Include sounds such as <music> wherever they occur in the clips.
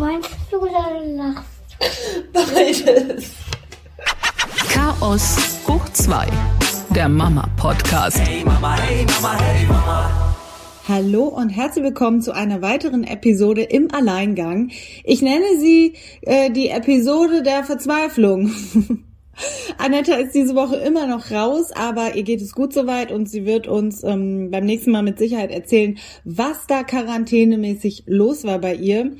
Weinst du oder lachst Beides. Chaos hoch 2, der Mama-Podcast. Hey Mama, hey Mama, hey Mama. Hallo und herzlich willkommen zu einer weiteren Episode im Alleingang. Ich nenne sie äh, die Episode der Verzweiflung. <laughs> Anetta ist diese Woche immer noch raus, aber ihr geht es gut soweit und sie wird uns ähm, beim nächsten Mal mit Sicherheit erzählen, was da quarantänemäßig los war bei ihr.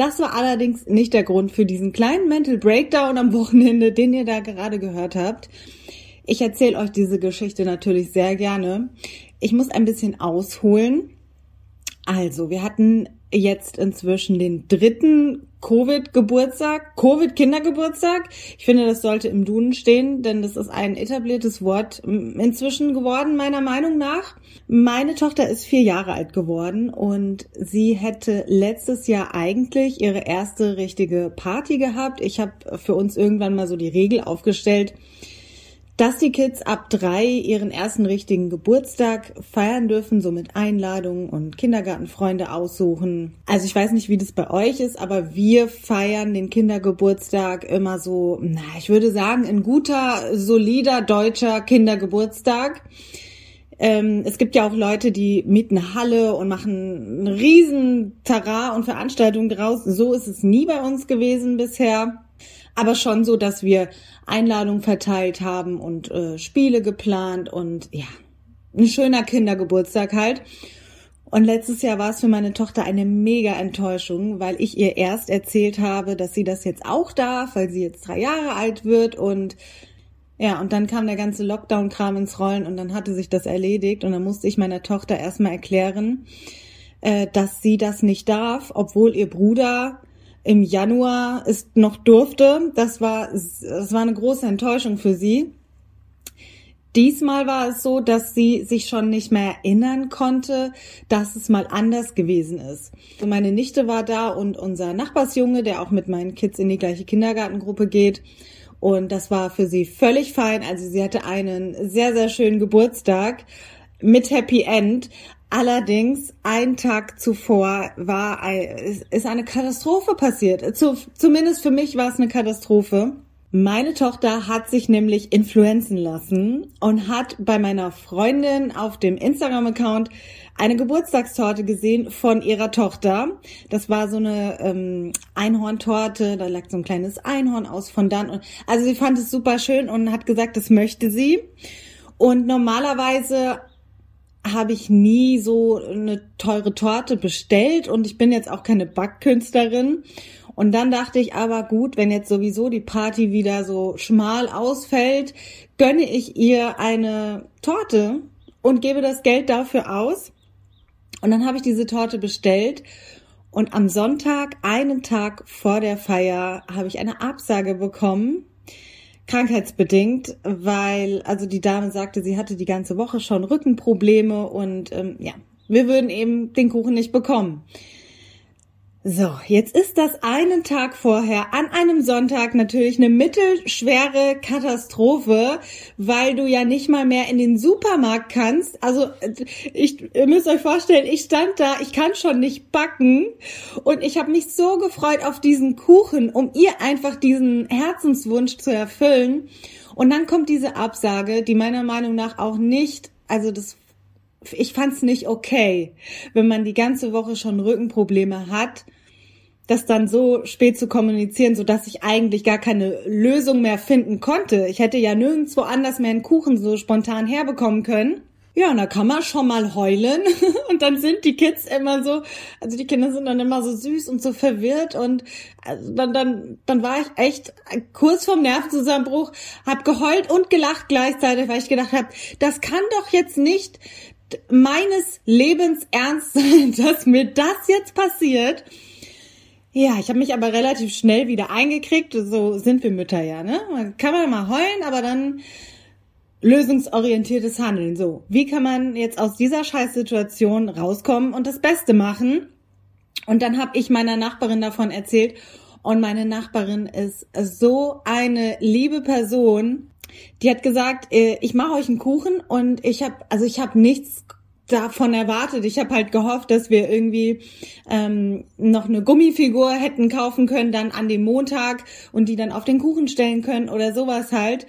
Das war allerdings nicht der Grund für diesen kleinen Mental Breakdown am Wochenende, den ihr da gerade gehört habt. Ich erzähle euch diese Geschichte natürlich sehr gerne. Ich muss ein bisschen ausholen. Also, wir hatten jetzt inzwischen den dritten Covid-Geburtstag, Covid-Kindergeburtstag. Ich finde, das sollte im Duden stehen, denn das ist ein etabliertes Wort inzwischen geworden, meiner Meinung nach. Meine Tochter ist vier Jahre alt geworden und sie hätte letztes Jahr eigentlich ihre erste richtige Party gehabt. Ich habe für uns irgendwann mal so die Regel aufgestellt, dass die Kids ab drei ihren ersten richtigen Geburtstag feiern dürfen, so mit Einladungen und Kindergartenfreunde aussuchen. Also ich weiß nicht, wie das bei euch ist, aber wir feiern den Kindergeburtstag immer so, na, ich würde sagen, ein guter, solider deutscher Kindergeburtstag. Ähm, es gibt ja auch Leute, die mieten Halle und machen einen riesen Tara und Veranstaltungen draus. So ist es nie bei uns gewesen bisher aber schon so, dass wir Einladungen verteilt haben und äh, Spiele geplant und ja, ein schöner Kindergeburtstag halt. Und letztes Jahr war es für meine Tochter eine mega Enttäuschung, weil ich ihr erst erzählt habe, dass sie das jetzt auch darf, weil sie jetzt drei Jahre alt wird und ja, und dann kam der ganze Lockdown-Kram ins Rollen und dann hatte sich das erledigt und dann musste ich meiner Tochter erstmal erklären, äh, dass sie das nicht darf, obwohl ihr Bruder im Januar es noch durfte. Das war, das war eine große Enttäuschung für sie. Diesmal war es so, dass sie sich schon nicht mehr erinnern konnte, dass es mal anders gewesen ist. Meine Nichte war da und unser Nachbarsjunge, der auch mit meinen Kids in die gleiche Kindergartengruppe geht. Und das war für sie völlig fein. Also sie hatte einen sehr, sehr schönen Geburtstag mit Happy End. Allerdings, ein Tag zuvor war, ist eine Katastrophe passiert. Zumindest für mich war es eine Katastrophe. Meine Tochter hat sich nämlich influenzen lassen und hat bei meiner Freundin auf dem Instagram-Account eine Geburtstagstorte gesehen von ihrer Tochter. Das war so eine ähm, Einhorntorte, da lag so ein kleines Einhorn aus von dann. Also sie fand es super schön und hat gesagt, das möchte sie. Und normalerweise habe ich nie so eine teure Torte bestellt und ich bin jetzt auch keine Backkünstlerin. Und dann dachte ich aber gut, wenn jetzt sowieso die Party wieder so schmal ausfällt, gönne ich ihr eine Torte und gebe das Geld dafür aus. Und dann habe ich diese Torte bestellt und am Sonntag, einen Tag vor der Feier, habe ich eine Absage bekommen krankheitsbedingt, weil also die Dame sagte, sie hatte die ganze Woche schon Rückenprobleme und ähm, ja, wir würden eben den Kuchen nicht bekommen. So, jetzt ist das einen Tag vorher an einem Sonntag natürlich eine mittelschwere Katastrophe, weil du ja nicht mal mehr in den Supermarkt kannst. Also ich ihr müsst euch vorstellen, ich stand da, ich kann schon nicht backen und ich habe mich so gefreut auf diesen Kuchen, um ihr einfach diesen Herzenswunsch zu erfüllen. Und dann kommt diese Absage, die meiner Meinung nach auch nicht, also das ich fand's nicht okay, wenn man die ganze Woche schon Rückenprobleme hat, das dann so spät zu kommunizieren, so dass ich eigentlich gar keine Lösung mehr finden konnte. Ich hätte ja nirgendwo anders mehr einen Kuchen so spontan herbekommen können. Ja, und da kann man schon mal heulen. <laughs> Und dann sind die Kids immer so, also die Kinder sind dann immer so süß und so verwirrt. Und also dann, dann, dann war ich echt kurz vorm Nervenzusammenbruch, hab geheult und gelacht gleichzeitig, weil ich gedacht habe, das kann doch jetzt nicht meines Lebens ernst <laughs> dass mir das jetzt passiert. Ja, ich habe mich aber relativ schnell wieder eingekriegt. So sind wir Mütter ja, ne? Man kann man mal heulen, aber dann lösungsorientiertes Handeln. So, wie kann man jetzt aus dieser Scheißsituation rauskommen und das Beste machen? Und dann habe ich meiner Nachbarin davon erzählt und meine Nachbarin ist so eine liebe Person. Die hat gesagt, äh, ich mache euch einen Kuchen und ich habe also ich habe nichts davon erwartet. Ich habe halt gehofft, dass wir irgendwie ähm, noch eine Gummifigur hätten kaufen können, dann an dem Montag und die dann auf den Kuchen stellen können oder sowas halt.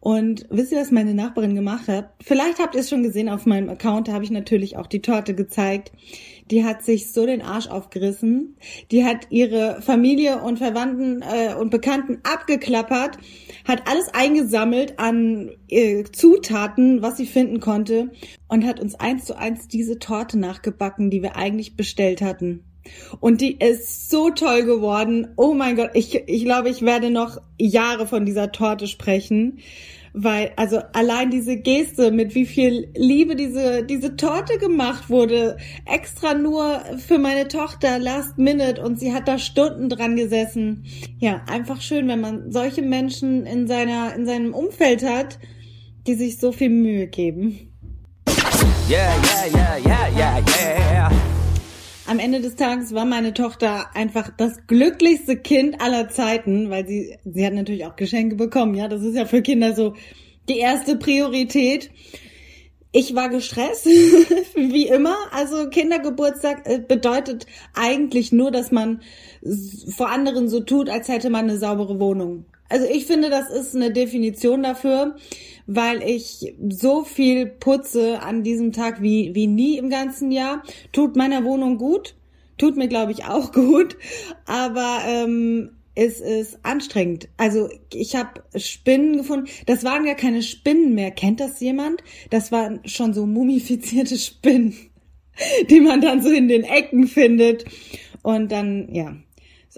Und wisst ihr, was meine Nachbarin gemacht hat? Vielleicht habt ihr es schon gesehen auf meinem Account, da habe ich natürlich auch die Torte gezeigt. Die hat sich so den Arsch aufgerissen. Die hat ihre Familie und Verwandten äh, und Bekannten abgeklappert, hat alles eingesammelt an äh, Zutaten, was sie finden konnte und hat uns eins zu eins diese Torte nachgebacken, die wir eigentlich bestellt hatten. Und die ist so toll geworden. Oh mein Gott, ich, ich glaube, ich werde noch Jahre von dieser Torte sprechen weil also allein diese Geste, mit wie viel Liebe diese diese Torte gemacht wurde, extra nur für meine Tochter Last Minute und sie hat da Stunden dran gesessen. Ja, einfach schön, wenn man solche Menschen in seiner in seinem Umfeld hat, die sich so viel Mühe geben. Yeah, yeah, yeah, yeah, yeah, yeah. Am Ende des Tages war meine Tochter einfach das glücklichste Kind aller Zeiten, weil sie, sie hat natürlich auch Geschenke bekommen. Ja, das ist ja für Kinder so die erste Priorität. Ich war gestresst, <laughs> wie immer. Also Kindergeburtstag äh, bedeutet eigentlich nur, dass man vor anderen so tut, als hätte man eine saubere Wohnung. Also ich finde, das ist eine Definition dafür, weil ich so viel putze an diesem Tag wie, wie nie im ganzen Jahr. Tut meiner Wohnung gut, tut mir, glaube ich, auch <laughs> gut, aber ähm, es ist anstrengend. Also ich habe Spinnen gefunden. Das waren ja keine Spinnen mehr. Kennt das jemand? Das waren schon so mumifizierte Spinnen, <laughs> die man dann so in den Ecken findet. Und dann, ja,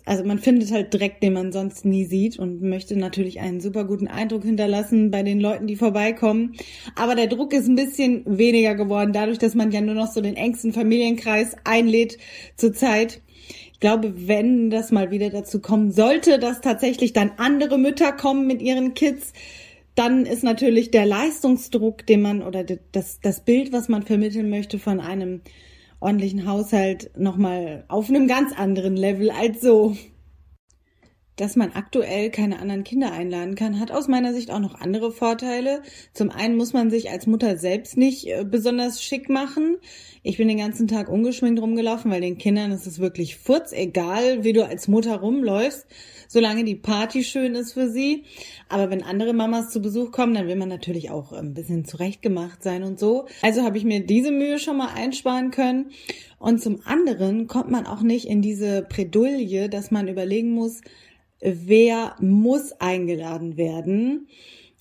also man findet halt Dreck, den man sonst nie sieht und möchte natürlich einen super guten Eindruck hinterlassen bei den Leuten, die vorbeikommen. Aber der Druck ist ein bisschen weniger geworden, dadurch, dass man ja nur noch so den engsten Familienkreis einlädt zurzeit. Ich glaube, wenn das mal wieder dazu kommen sollte, dass tatsächlich dann andere Mütter kommen mit ihren Kids, dann ist natürlich der Leistungsdruck, den man oder das, das Bild, was man vermitteln möchte von einem ordentlichen Haushalt nochmal auf einem ganz anderen Level als so. Dass man aktuell keine anderen Kinder einladen kann, hat aus meiner Sicht auch noch andere Vorteile. Zum einen muss man sich als Mutter selbst nicht äh, besonders schick machen. Ich bin den ganzen Tag ungeschminkt rumgelaufen, weil den Kindern ist es wirklich furz egal, wie du als Mutter rumläufst, solange die Party schön ist für sie. Aber wenn andere Mamas zu Besuch kommen, dann will man natürlich auch ein bisschen zurechtgemacht sein und so. Also habe ich mir diese Mühe schon mal einsparen können. Und zum anderen kommt man auch nicht in diese Bredouille, dass man überlegen muss, wer muss eingeladen werden.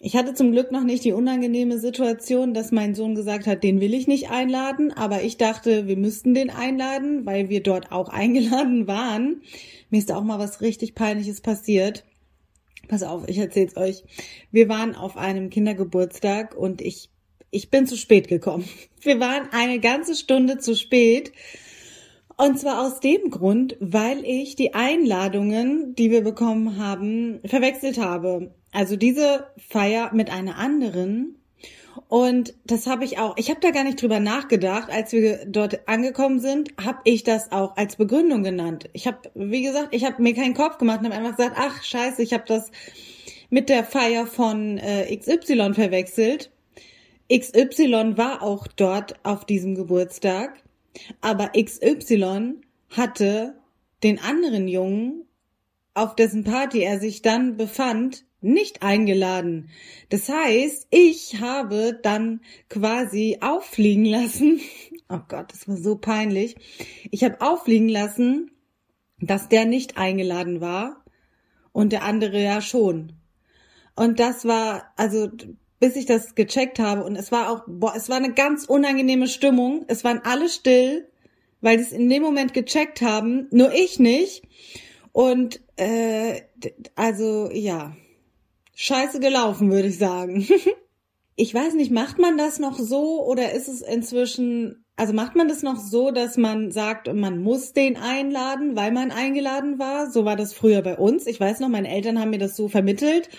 Ich hatte zum Glück noch nicht die unangenehme Situation, dass mein Sohn gesagt hat, den will ich nicht einladen, aber ich dachte, wir müssten den einladen, weil wir dort auch <laughs> eingeladen waren. Mir ist auch mal was richtig peinliches passiert. Pass auf, ich erzähl's euch. Wir waren auf einem Kindergeburtstag und ich ich bin zu spät gekommen. <laughs> Wir waren eine ganze Stunde zu spät. Und zwar aus dem Grund, weil ich die Einladungen, die wir bekommen haben, verwechselt habe. Also diese Feier mit einer anderen. Und das habe ich auch, ich habe da gar nicht drüber nachgedacht, als wir dort angekommen sind, habe ich das auch als Begründung genannt. Ich habe, wie gesagt, ich habe mir keinen Kopf gemacht und habe einfach gesagt, ach scheiße, ich habe das mit der Feier von äh, XY verwechselt. XY war auch dort auf diesem Geburtstag, aber XY hatte den anderen Jungen, auf dessen Party er sich dann befand, nicht eingeladen. Das heißt, ich habe dann quasi auffliegen lassen. <laughs> Oh Gott, das war so peinlich. Ich habe auffliegen lassen, dass der nicht eingeladen war und der andere ja schon. Und das war, also bis ich das gecheckt habe und es war auch, boah, es war eine ganz unangenehme Stimmung. Es waren alle still, weil die es in dem Moment gecheckt haben, nur ich nicht. Und äh, also ja, scheiße gelaufen, würde ich sagen. <laughs> ich weiß nicht, macht man das noch so oder ist es inzwischen, also macht man das noch so, dass man sagt, man muss den einladen, weil man eingeladen war? So war das früher bei uns. Ich weiß noch, meine Eltern haben mir das so vermittelt.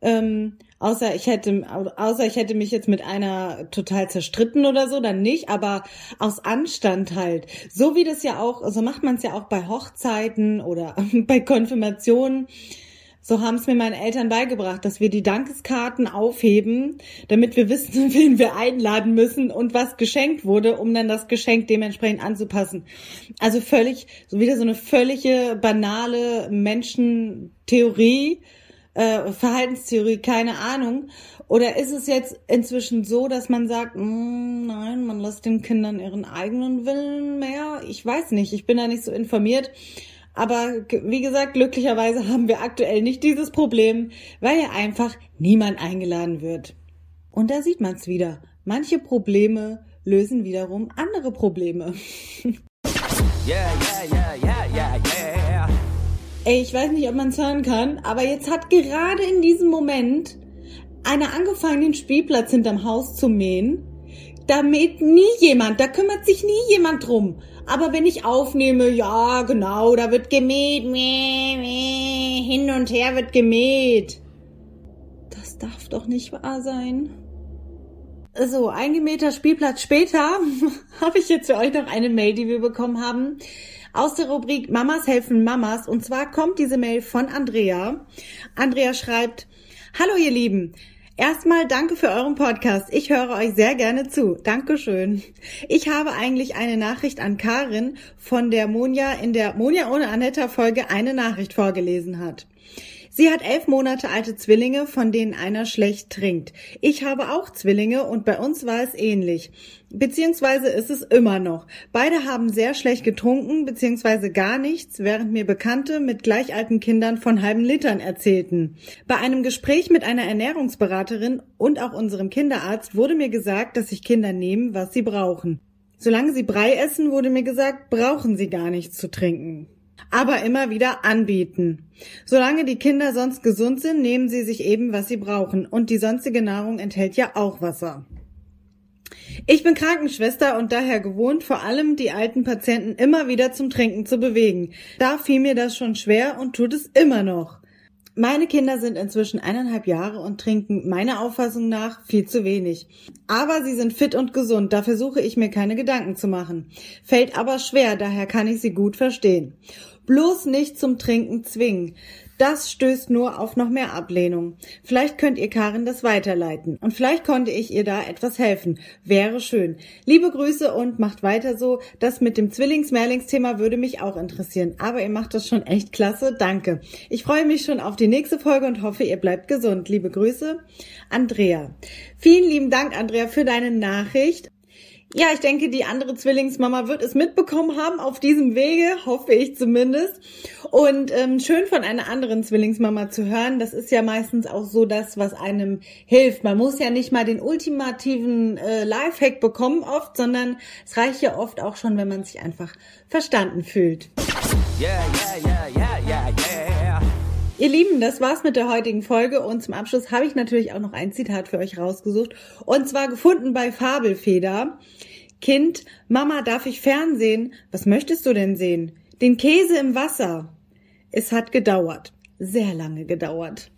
Ähm, außer ich hätte, außer ich hätte mich jetzt mit einer total zerstritten oder so, dann nicht, aber aus Anstand halt. So wie das ja auch, so macht man es ja auch bei Hochzeiten oder <laughs> bei Konfirmationen So haben es mir meine Eltern beigebracht, dass wir die Dankeskarten aufheben, damit wir wissen, <laughs> wen wir einladen müssen und was geschenkt wurde, um dann das Geschenk dementsprechend anzupassen. Also völlig, so wieder so eine völlige banale Menschentheorie, äh, Verhaltenstheorie, keine Ahnung. Oder ist es jetzt inzwischen so, dass man sagt, mm, nein, man lässt den Kindern ihren eigenen Willen mehr? Ich weiß nicht, ich bin da nicht so informiert. Aber wie gesagt, glücklicherweise haben wir aktuell nicht dieses Problem, weil ja einfach niemand eingeladen wird. Und da sieht man es wieder. Manche Probleme lösen wiederum andere Probleme. <laughs> Yeah, yeah, yeah, yeah, yeah, yeah. Ey, ich weiß nicht, ob man es hören kann, aber jetzt hat gerade in diesem Moment einer angefangen, den Spielplatz hinterm Haus zu mähen. Da mäht nie jemand, da kümmert sich nie jemand drum. Aber wenn ich aufnehme, ja, genau, da wird gemäht, meh, meh, hin und her wird gemäht. Das darf doch nicht wahr sein. So, ein gemähter Spielplatz später <laughs> habe ich jetzt für euch noch eine Mail, die wir bekommen haben. Aus der Rubrik Mamas helfen Mamas. Und zwar kommt diese Mail von Andrea. Andrea schreibt, Hallo ihr Lieben, Erstmal danke für euren Podcast. Ich höre euch sehr gerne zu. Dankeschön. Ich habe eigentlich eine Nachricht an Karin von der Monja in der Monja ohne Anetta Folge eine Nachricht vorgelesen hat. Sie hat elf Monate alte Zwillinge, von denen einer schlecht trinkt. Ich habe auch Zwillinge und bei uns war es ähnlich. Beziehungsweise ist es immer noch. Beide haben sehr schlecht getrunken, beziehungsweise gar nichts, während mir Bekannte mit gleich alten Kindern von halben Litern erzählten. Bei einem Gespräch mit einer Ernährungsberaterin und auch unserem Kinderarzt wurde mir gesagt, dass sich Kinder nehmen, was sie brauchen. Solange sie Brei essen, wurde mir gesagt, brauchen sie gar nichts zu trinken aber immer wieder anbieten. Solange die Kinder sonst gesund sind, nehmen sie sich eben, was sie brauchen. Und die sonstige Nahrung enthält ja auch Wasser. Ich bin Krankenschwester und daher gewohnt, vor allem die alten Patienten immer wieder zum Trinken zu bewegen. Da fiel mir das schon schwer und tut es immer noch. Meine Kinder sind inzwischen eineinhalb Jahre und trinken meiner Auffassung nach viel zu wenig. Aber sie sind fit und gesund, da versuche ich mir keine Gedanken zu machen. Fällt aber schwer, daher kann ich sie gut verstehen. Bloß nicht zum Trinken zwingen. Das stößt nur auf noch mehr Ablehnung. Vielleicht könnt ihr Karin das weiterleiten. Und vielleicht konnte ich ihr da etwas helfen. Wäre schön. Liebe Grüße und macht weiter so. Das mit dem Zwillings-Mehrlings-Thema würde mich auch interessieren. Aber ihr macht das schon echt klasse. Danke. Ich freue mich schon auf die nächste Folge und hoffe, ihr bleibt gesund. Liebe Grüße, Andrea. Vielen lieben Dank, Andrea, für deine Nachricht. Ja, ich denke, die andere Zwillingsmama wird es mitbekommen haben auf diesem Wege, hoffe ich zumindest. Und ähm, schön von einer anderen Zwillingsmama zu hören, das ist ja meistens auch so das, was einem hilft. Man muss ja nicht mal den ultimativen äh, Lifehack bekommen oft, sondern es reicht ja oft auch schon, wenn man sich einfach verstanden fühlt. Yeah, yeah, yeah, yeah, yeah, yeah. Ihr Lieben, das war's mit der heutigen Folge und zum Abschluss habe ich natürlich auch noch ein Zitat für euch rausgesucht und zwar gefunden bei Fabelfeder. Kind, Mama, darf ich Fernsehen? Was möchtest du denn sehen? Den Käse im Wasser. Es hat gedauert, sehr lange gedauert.